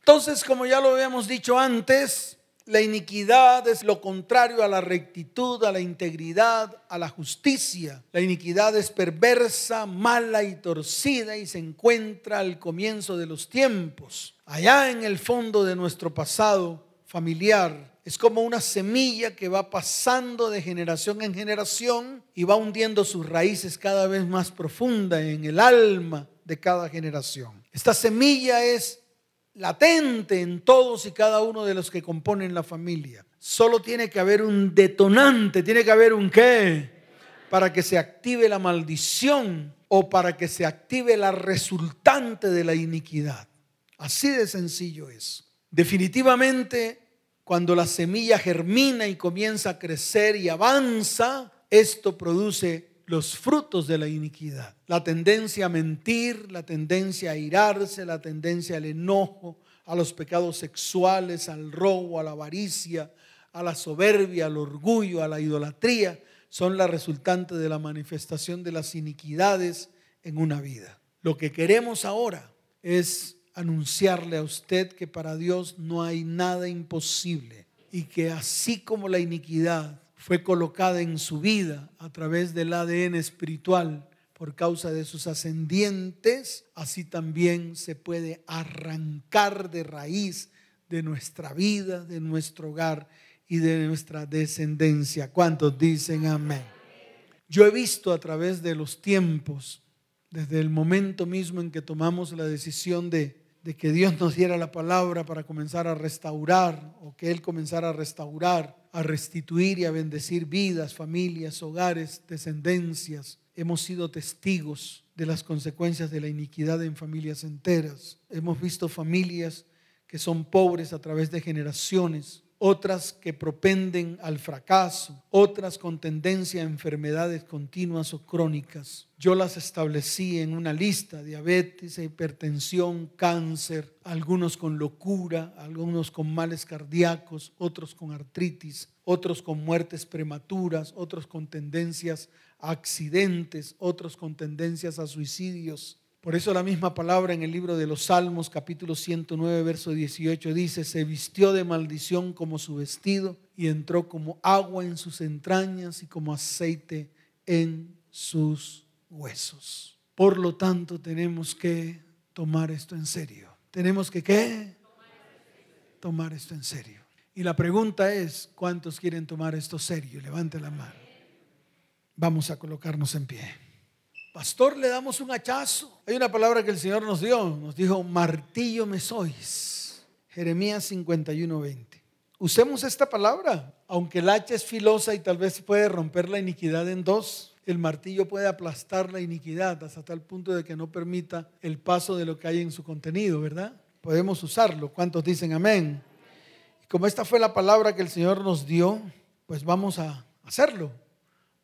Entonces, como ya lo habíamos dicho antes, la iniquidad es lo contrario a la rectitud, a la integridad, a la justicia. La iniquidad es perversa, mala y torcida y se encuentra al comienzo de los tiempos. Allá en el fondo de nuestro pasado familiar es como una semilla que va pasando de generación en generación y va hundiendo sus raíces cada vez más profunda en el alma de cada generación. Esta semilla es latente en todos y cada uno de los que componen la familia. Solo tiene que haber un detonante, tiene que haber un qué, para que se active la maldición o para que se active la resultante de la iniquidad. Así de sencillo es. Definitivamente, cuando la semilla germina y comienza a crecer y avanza, esto produce los frutos de la iniquidad. La tendencia a mentir, la tendencia a irarse, la tendencia al enojo, a los pecados sexuales, al robo, a la avaricia, a la soberbia, al orgullo, a la idolatría, son la resultante de la manifestación de las iniquidades en una vida. Lo que queremos ahora es anunciarle a usted que para Dios no hay nada imposible y que así como la iniquidad fue colocada en su vida a través del ADN espiritual por causa de sus ascendientes, así también se puede arrancar de raíz de nuestra vida, de nuestro hogar y de nuestra descendencia. ¿Cuántos dicen amén? Yo he visto a través de los tiempos, desde el momento mismo en que tomamos la decisión de, de que Dios nos diera la palabra para comenzar a restaurar o que Él comenzara a restaurar, a restituir y a bendecir vidas, familias, hogares, descendencias. Hemos sido testigos de las consecuencias de la iniquidad en familias enteras. Hemos visto familias que son pobres a través de generaciones, otras que propenden al fracaso, otras con tendencia a enfermedades continuas o crónicas. Yo las establecí en una lista, diabetes, hipertensión, cáncer, algunos con locura, algunos con males cardíacos, otros con artritis, otros con muertes prematuras, otros con tendencias a accidentes, otros con tendencias a suicidios. Por eso la misma palabra en el libro de los Salmos, capítulo 109, verso 18, dice, se vistió de maldición como su vestido y entró como agua en sus entrañas y como aceite en sus huesos. Por lo tanto, tenemos que tomar esto en serio. Tenemos que qué? Tomar esto en serio. Y la pregunta es, ¿cuántos quieren tomar esto serio? Levante la mano. Vamos a colocarnos en pie. Pastor, le damos un hachazo. Hay una palabra que el Señor nos dio. Nos dijo, martillo me sois. Jeremías 51, 20. Usemos esta palabra. Aunque el hacha es filosa y tal vez puede romper la iniquidad en dos, el martillo puede aplastar la iniquidad hasta tal punto de que no permita el paso de lo que hay en su contenido, ¿verdad? Podemos usarlo. ¿Cuántos dicen amén? Y como esta fue la palabra que el Señor nos dio, pues vamos a hacerlo.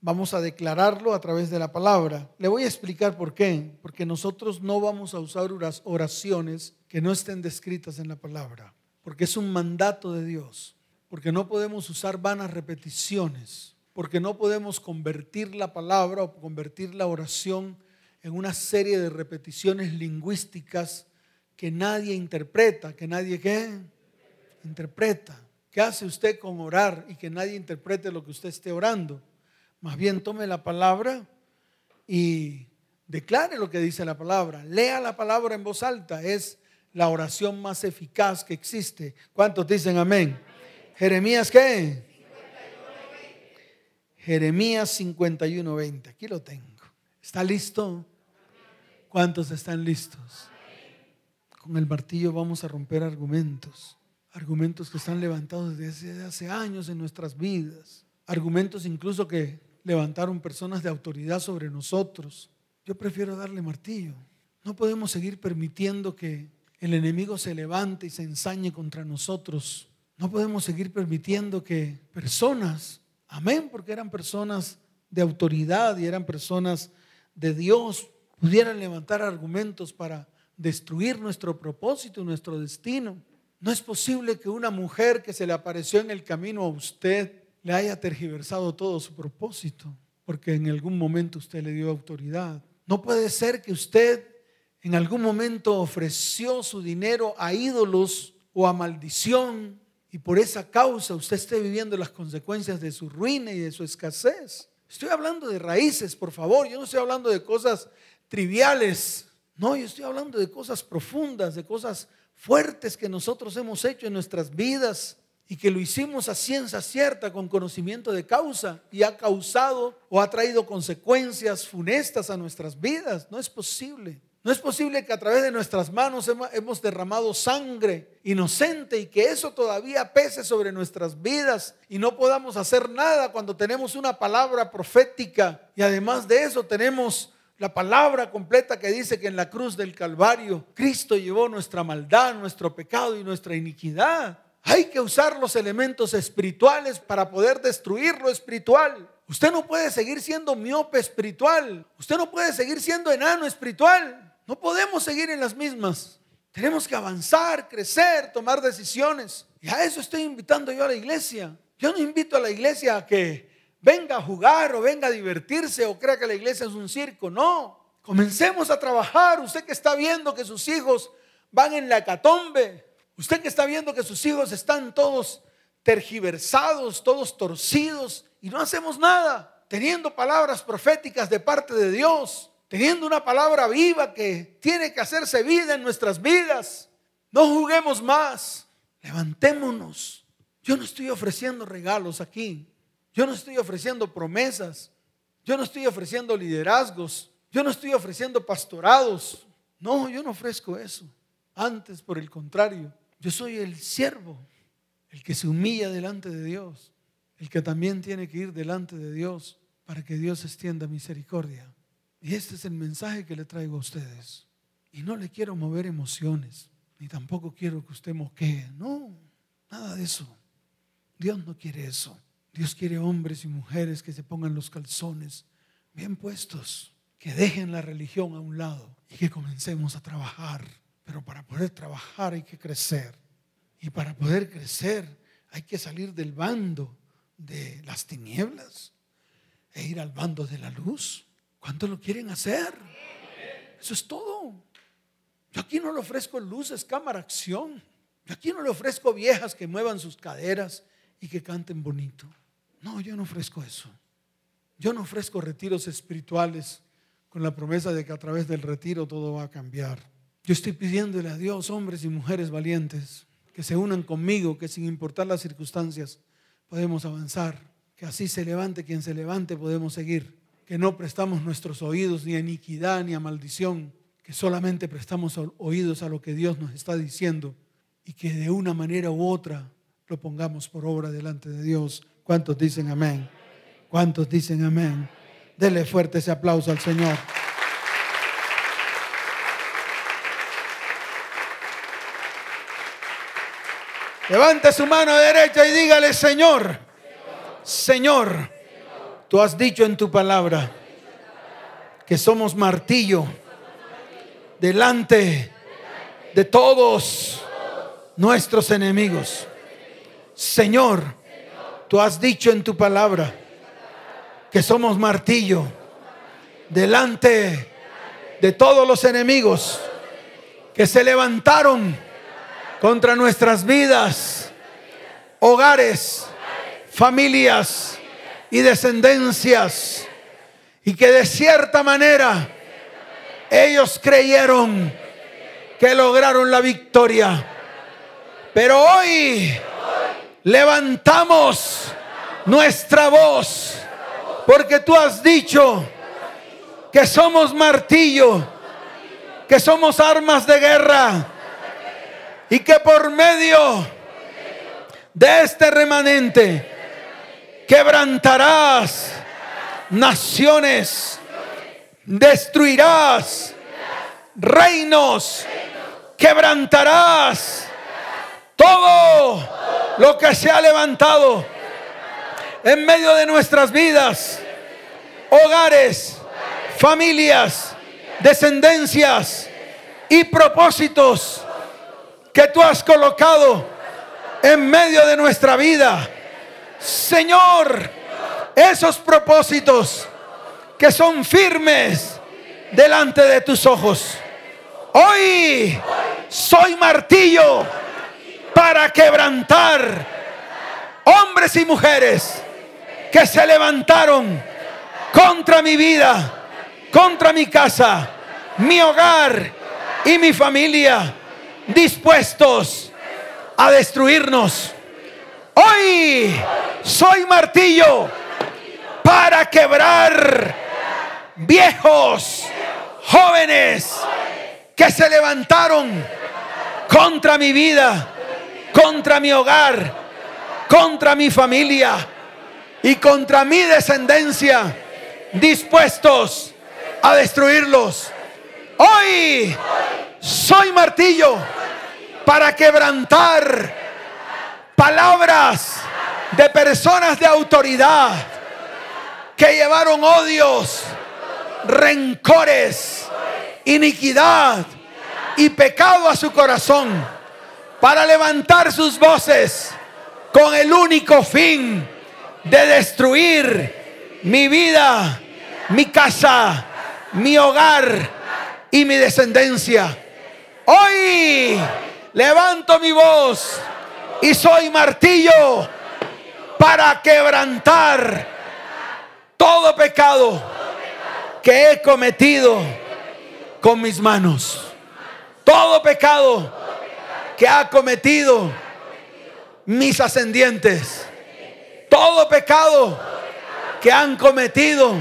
Vamos a declararlo a través de la palabra. Le voy a explicar por qué. Porque nosotros no vamos a usar oraciones que no estén descritas en la palabra. Porque es un mandato de Dios. Porque no podemos usar vanas repeticiones. Porque no podemos convertir la palabra o convertir la oración en una serie de repeticiones lingüísticas que nadie interpreta, que nadie qué interpreta. ¿Qué hace usted con orar y que nadie interprete lo que usted esté orando? Más bien tome la palabra y declare lo que dice la palabra. Lea la palabra en voz alta. Es la oración más eficaz que existe. ¿Cuántos dicen amén? Jeremías qué? Jeremías 51, 20. Aquí lo tengo. ¿Está listo? ¿Cuántos están listos? Con el martillo vamos a romper argumentos. Argumentos que están levantados desde hace años en nuestras vidas. Argumentos incluso que levantaron personas de autoridad sobre nosotros. Yo prefiero darle martillo. No podemos seguir permitiendo que el enemigo se levante y se ensañe contra nosotros. No podemos seguir permitiendo que personas, amén, porque eran personas de autoridad y eran personas de Dios, pudieran levantar argumentos para destruir nuestro propósito, nuestro destino. No es posible que una mujer que se le apareció en el camino a usted le haya tergiversado todo su propósito, porque en algún momento usted le dio autoridad. No puede ser que usted en algún momento ofreció su dinero a ídolos o a maldición y por esa causa usted esté viviendo las consecuencias de su ruina y de su escasez. Estoy hablando de raíces, por favor. Yo no estoy hablando de cosas triviales. No, yo estoy hablando de cosas profundas, de cosas fuertes que nosotros hemos hecho en nuestras vidas y que lo hicimos a ciencia cierta con conocimiento de causa y ha causado o ha traído consecuencias funestas a nuestras vidas. No es posible. No es posible que a través de nuestras manos hemos derramado sangre inocente y que eso todavía pese sobre nuestras vidas y no podamos hacer nada cuando tenemos una palabra profética y además de eso tenemos la palabra completa que dice que en la cruz del Calvario Cristo llevó nuestra maldad, nuestro pecado y nuestra iniquidad. Hay que usar los elementos espirituales para poder destruir lo espiritual. Usted no puede seguir siendo miope espiritual. Usted no puede seguir siendo enano espiritual. No podemos seguir en las mismas. Tenemos que avanzar, crecer, tomar decisiones. Y a eso estoy invitando yo a la iglesia. Yo no invito a la iglesia a que venga a jugar o venga a divertirse o crea que la iglesia es un circo. No, comencemos a trabajar. Usted que está viendo que sus hijos van en la hecatombe, usted que está viendo que sus hijos están todos tergiversados, todos torcidos y no hacemos nada, teniendo palabras proféticas de parte de Dios teniendo una palabra viva que tiene que hacerse vida en nuestras vidas. No juguemos más, levantémonos. Yo no estoy ofreciendo regalos aquí, yo no estoy ofreciendo promesas, yo no estoy ofreciendo liderazgos, yo no estoy ofreciendo pastorados. No, yo no ofrezco eso. Antes, por el contrario, yo soy el siervo, el que se humilla delante de Dios, el que también tiene que ir delante de Dios para que Dios extienda misericordia. Y este es el mensaje que le traigo a ustedes. Y no le quiero mover emociones, ni tampoco quiero que usted moquee. No, nada de eso. Dios no quiere eso. Dios quiere hombres y mujeres que se pongan los calzones bien puestos, que dejen la religión a un lado y que comencemos a trabajar. Pero para poder trabajar hay que crecer. Y para poder crecer hay que salir del bando de las tinieblas e ir al bando de la luz. ¿Cuántos lo quieren hacer? Eso es todo. Yo aquí no le ofrezco luces, cámara, acción. Yo aquí no le ofrezco viejas que muevan sus caderas y que canten bonito. No, yo no ofrezco eso. Yo no ofrezco retiros espirituales con la promesa de que a través del retiro todo va a cambiar. Yo estoy pidiéndole a Dios, hombres y mujeres valientes, que se unan conmigo, que sin importar las circunstancias podemos avanzar, que así se levante quien se levante, podemos seguir que no prestamos nuestros oídos ni a iniquidad ni a maldición, que solamente prestamos oídos a lo que Dios nos está diciendo y que de una manera u otra lo pongamos por obra delante de Dios. ¿Cuántos dicen amén? ¿Cuántos dicen amén? Dele fuerte ese aplauso al Señor. Levante su mano derecha y dígale, Señor, Señor, Tú has dicho en tu palabra que somos martillo delante de todos nuestros enemigos. Señor, tú has dicho en tu palabra que somos martillo delante de todos los enemigos que se levantaron contra nuestras vidas, hogares, familias y descendencias. Y que de cierta manera ellos creyeron que lograron la victoria. Pero hoy levantamos nuestra voz porque tú has dicho que somos martillo, que somos armas de guerra y que por medio de este remanente quebrantarás naciones, destruirás reinos, quebrantarás todo lo que se ha levantado en medio de nuestras vidas, hogares, familias, descendencias y propósitos que tú has colocado en medio de nuestra vida Señor, esos propósitos que son firmes delante de tus ojos. Hoy soy martillo para quebrantar hombres y mujeres que se levantaron contra mi vida, contra mi casa, mi hogar y mi familia, dispuestos a destruirnos. Hoy soy martillo para quebrar viejos, jóvenes que se levantaron contra mi vida, contra mi hogar, contra mi familia y contra mi descendencia, dispuestos a destruirlos. Hoy soy martillo para quebrantar palabras de personas de autoridad que llevaron odios, rencores, iniquidad y pecado a su corazón para levantar sus voces con el único fin de destruir mi vida, mi casa, mi hogar y mi descendencia. Hoy levanto mi voz y soy martillo para quebrantar todo pecado que he cometido con mis manos. Todo pecado que ha cometido mis ascendientes. Todo pecado que han cometido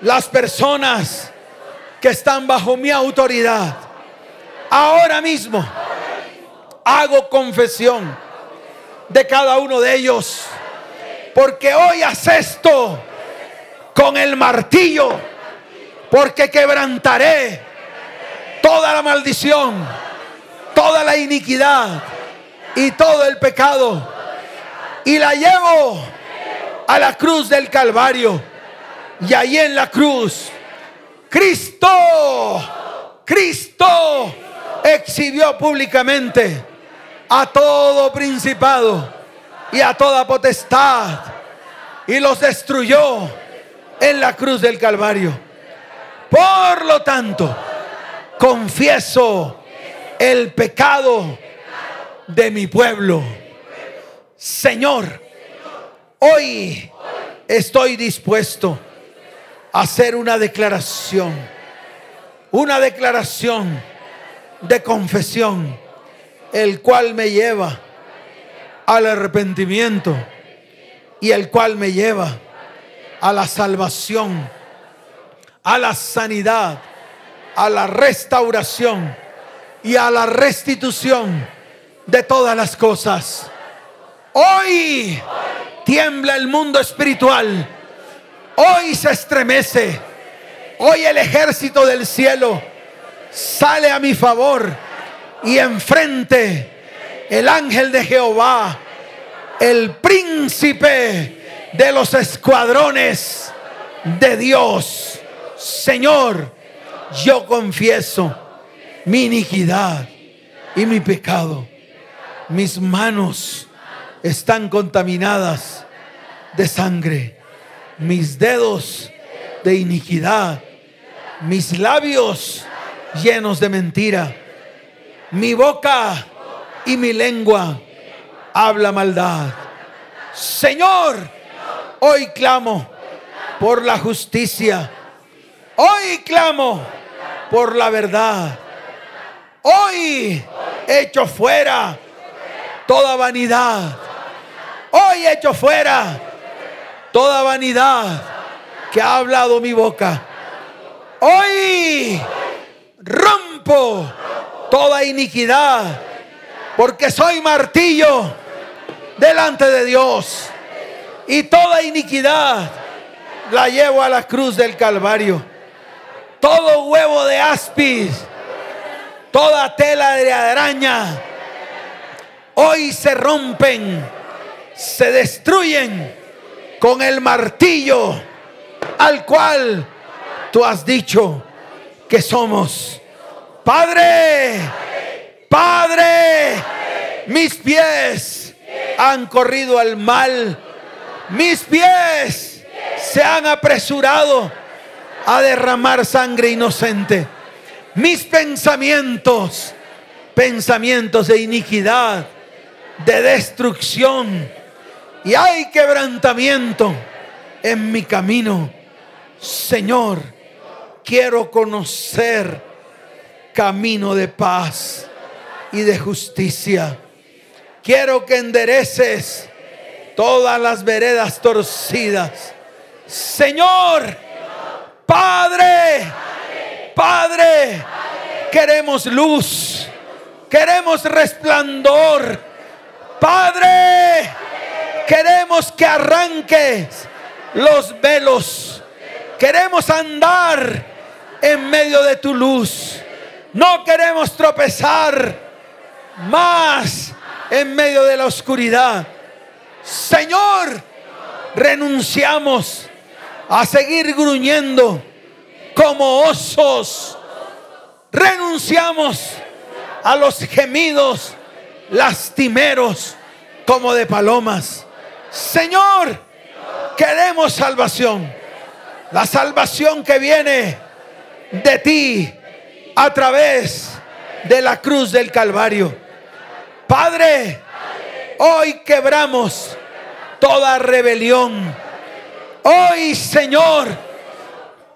las personas que están bajo mi autoridad. Ahora mismo hago confesión de cada uno de ellos. Porque hoy esto con el martillo. Porque quebrantaré toda la maldición, toda la iniquidad y todo el pecado. Y la llevo a la cruz del Calvario. Y ahí en la cruz, Cristo, Cristo exhibió públicamente a todo principado y a toda potestad y los destruyó en la cruz del Calvario. Por lo tanto, confieso el pecado de mi pueblo. Señor, hoy estoy dispuesto a hacer una declaración, una declaración de confesión, el cual me lleva al arrepentimiento y el cual me lleva a la salvación, a la sanidad, a la restauración y a la restitución de todas las cosas. Hoy tiembla el mundo espiritual. Hoy se estremece. Hoy el ejército del cielo sale a mi favor y enfrente el ángel de Jehová, el príncipe de los escuadrones de Dios. Señor, yo confieso mi iniquidad y mi pecado. Mis manos están contaminadas de sangre. Mis dedos de iniquidad. Mis labios llenos de mentira. Mi boca y mi lengua habla maldad. Señor, hoy clamo por la justicia. Hoy clamo por la verdad. Hoy echo fuera toda vanidad. Hoy echo fuera toda vanidad que ha hablado mi boca. Hoy rompo toda iniquidad porque soy martillo delante de Dios. Y toda iniquidad la llevo a la cruz del Calvario todo huevo de aspis, toda tela de araña, hoy se rompen, se destruyen con el martillo al cual tú has dicho que somos. Padre, Padre, mis pies han corrido al mal, mis pies se han apresurado a derramar sangre inocente. Mis pensamientos, pensamientos de iniquidad, de destrucción. Y hay quebrantamiento en mi camino. Señor, quiero conocer camino de paz y de justicia. Quiero que endereces todas las veredas torcidas. Señor, Padre, Padre, queremos luz, queremos resplandor. Padre, queremos que arranques los velos. Queremos andar en medio de tu luz. No queremos tropezar más en medio de la oscuridad. Señor, renunciamos a seguir gruñendo como osos. Renunciamos a los gemidos lastimeros como de palomas. Señor, queremos salvación. La salvación que viene de ti a través de la cruz del Calvario. Padre, hoy quebramos toda rebelión. Hoy, Señor,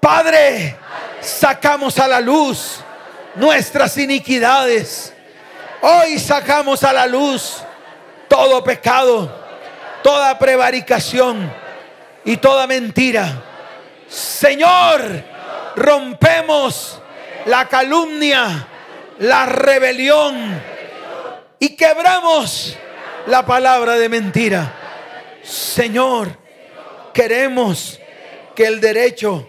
Padre, sacamos a la luz nuestras iniquidades. Hoy sacamos a la luz todo pecado, toda prevaricación y toda mentira. Señor, rompemos la calumnia, la rebelión y quebramos la palabra de mentira. Señor, queremos que el derecho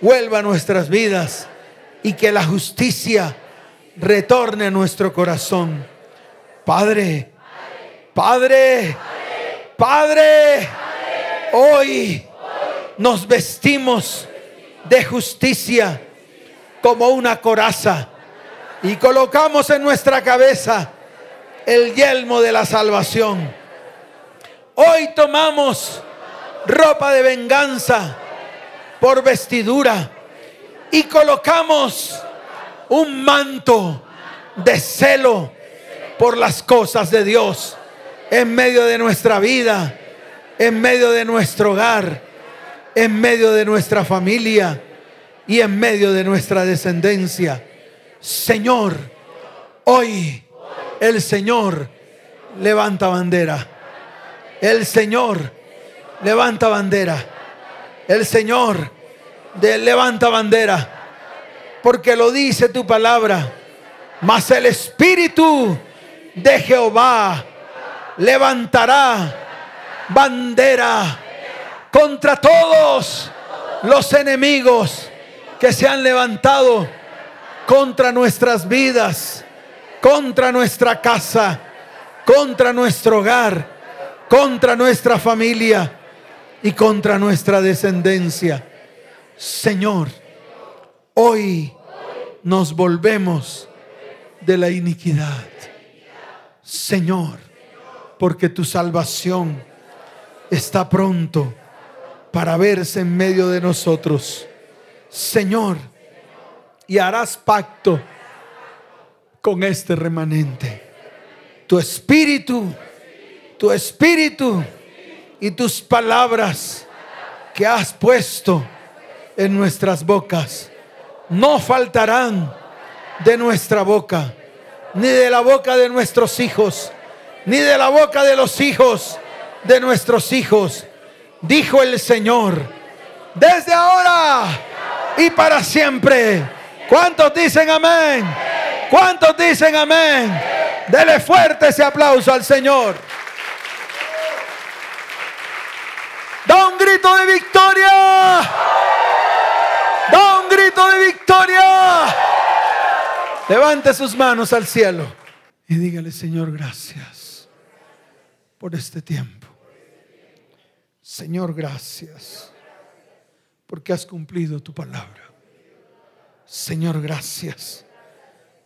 vuelva a nuestras vidas y que la justicia retorne a nuestro corazón. Padre, Padre, Padre, hoy nos vestimos de justicia como una coraza y colocamos en nuestra cabeza el yelmo de la salvación. Hoy tomamos ropa de venganza por vestidura y colocamos un manto de celo por las cosas de Dios en medio de nuestra vida, en medio de nuestro hogar, en medio de nuestra familia y en medio de nuestra descendencia. Señor, hoy el Señor levanta bandera. El Señor levanta bandera. El Señor levanta bandera. Porque lo dice tu palabra. Mas el Espíritu de Jehová levantará bandera contra todos los enemigos que se han levantado contra nuestras vidas, contra nuestra casa, contra nuestro hogar, contra nuestra familia y contra nuestra descendencia. Señor, hoy nos volvemos de la iniquidad. Señor, porque tu salvación está pronto para verse en medio de nosotros. Señor, y harás pacto con este remanente. Tu espíritu, tu espíritu y tus palabras que has puesto en nuestras bocas no faltarán de nuestra boca, ni de la boca de nuestros hijos, ni de la boca de los hijos de nuestros hijos, dijo el Señor, desde ahora y para siempre. ¿Cuántos dicen amén? ¿Cuántos dicen amén? Dele fuerte ese aplauso al Señor. Da un grito de victoria. Da un grito de victoria. Levante sus manos al cielo y dígale, Señor, gracias por este tiempo. Señor, gracias porque has cumplido tu palabra. Señor, gracias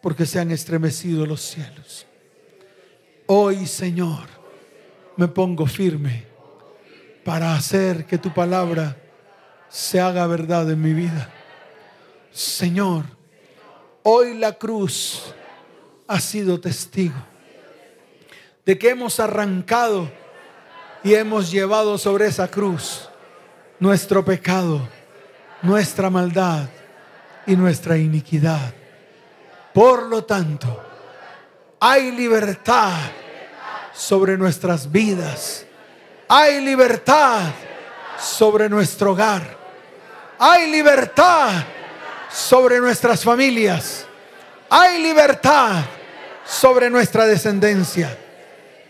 porque se han estremecido los cielos. Hoy, Señor, me pongo firme para hacer que tu palabra se haga verdad en mi vida. Señor, hoy la cruz ha sido testigo de que hemos arrancado y hemos llevado sobre esa cruz nuestro pecado, nuestra maldad y nuestra iniquidad. Por lo tanto, hay libertad sobre nuestras vidas. Hay libertad sobre nuestro hogar. Hay libertad sobre nuestras familias. Hay libertad sobre nuestra descendencia.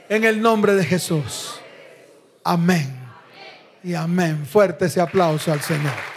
En el nombre de Jesús. Amén. Y amén. Fuerte ese aplauso al Señor.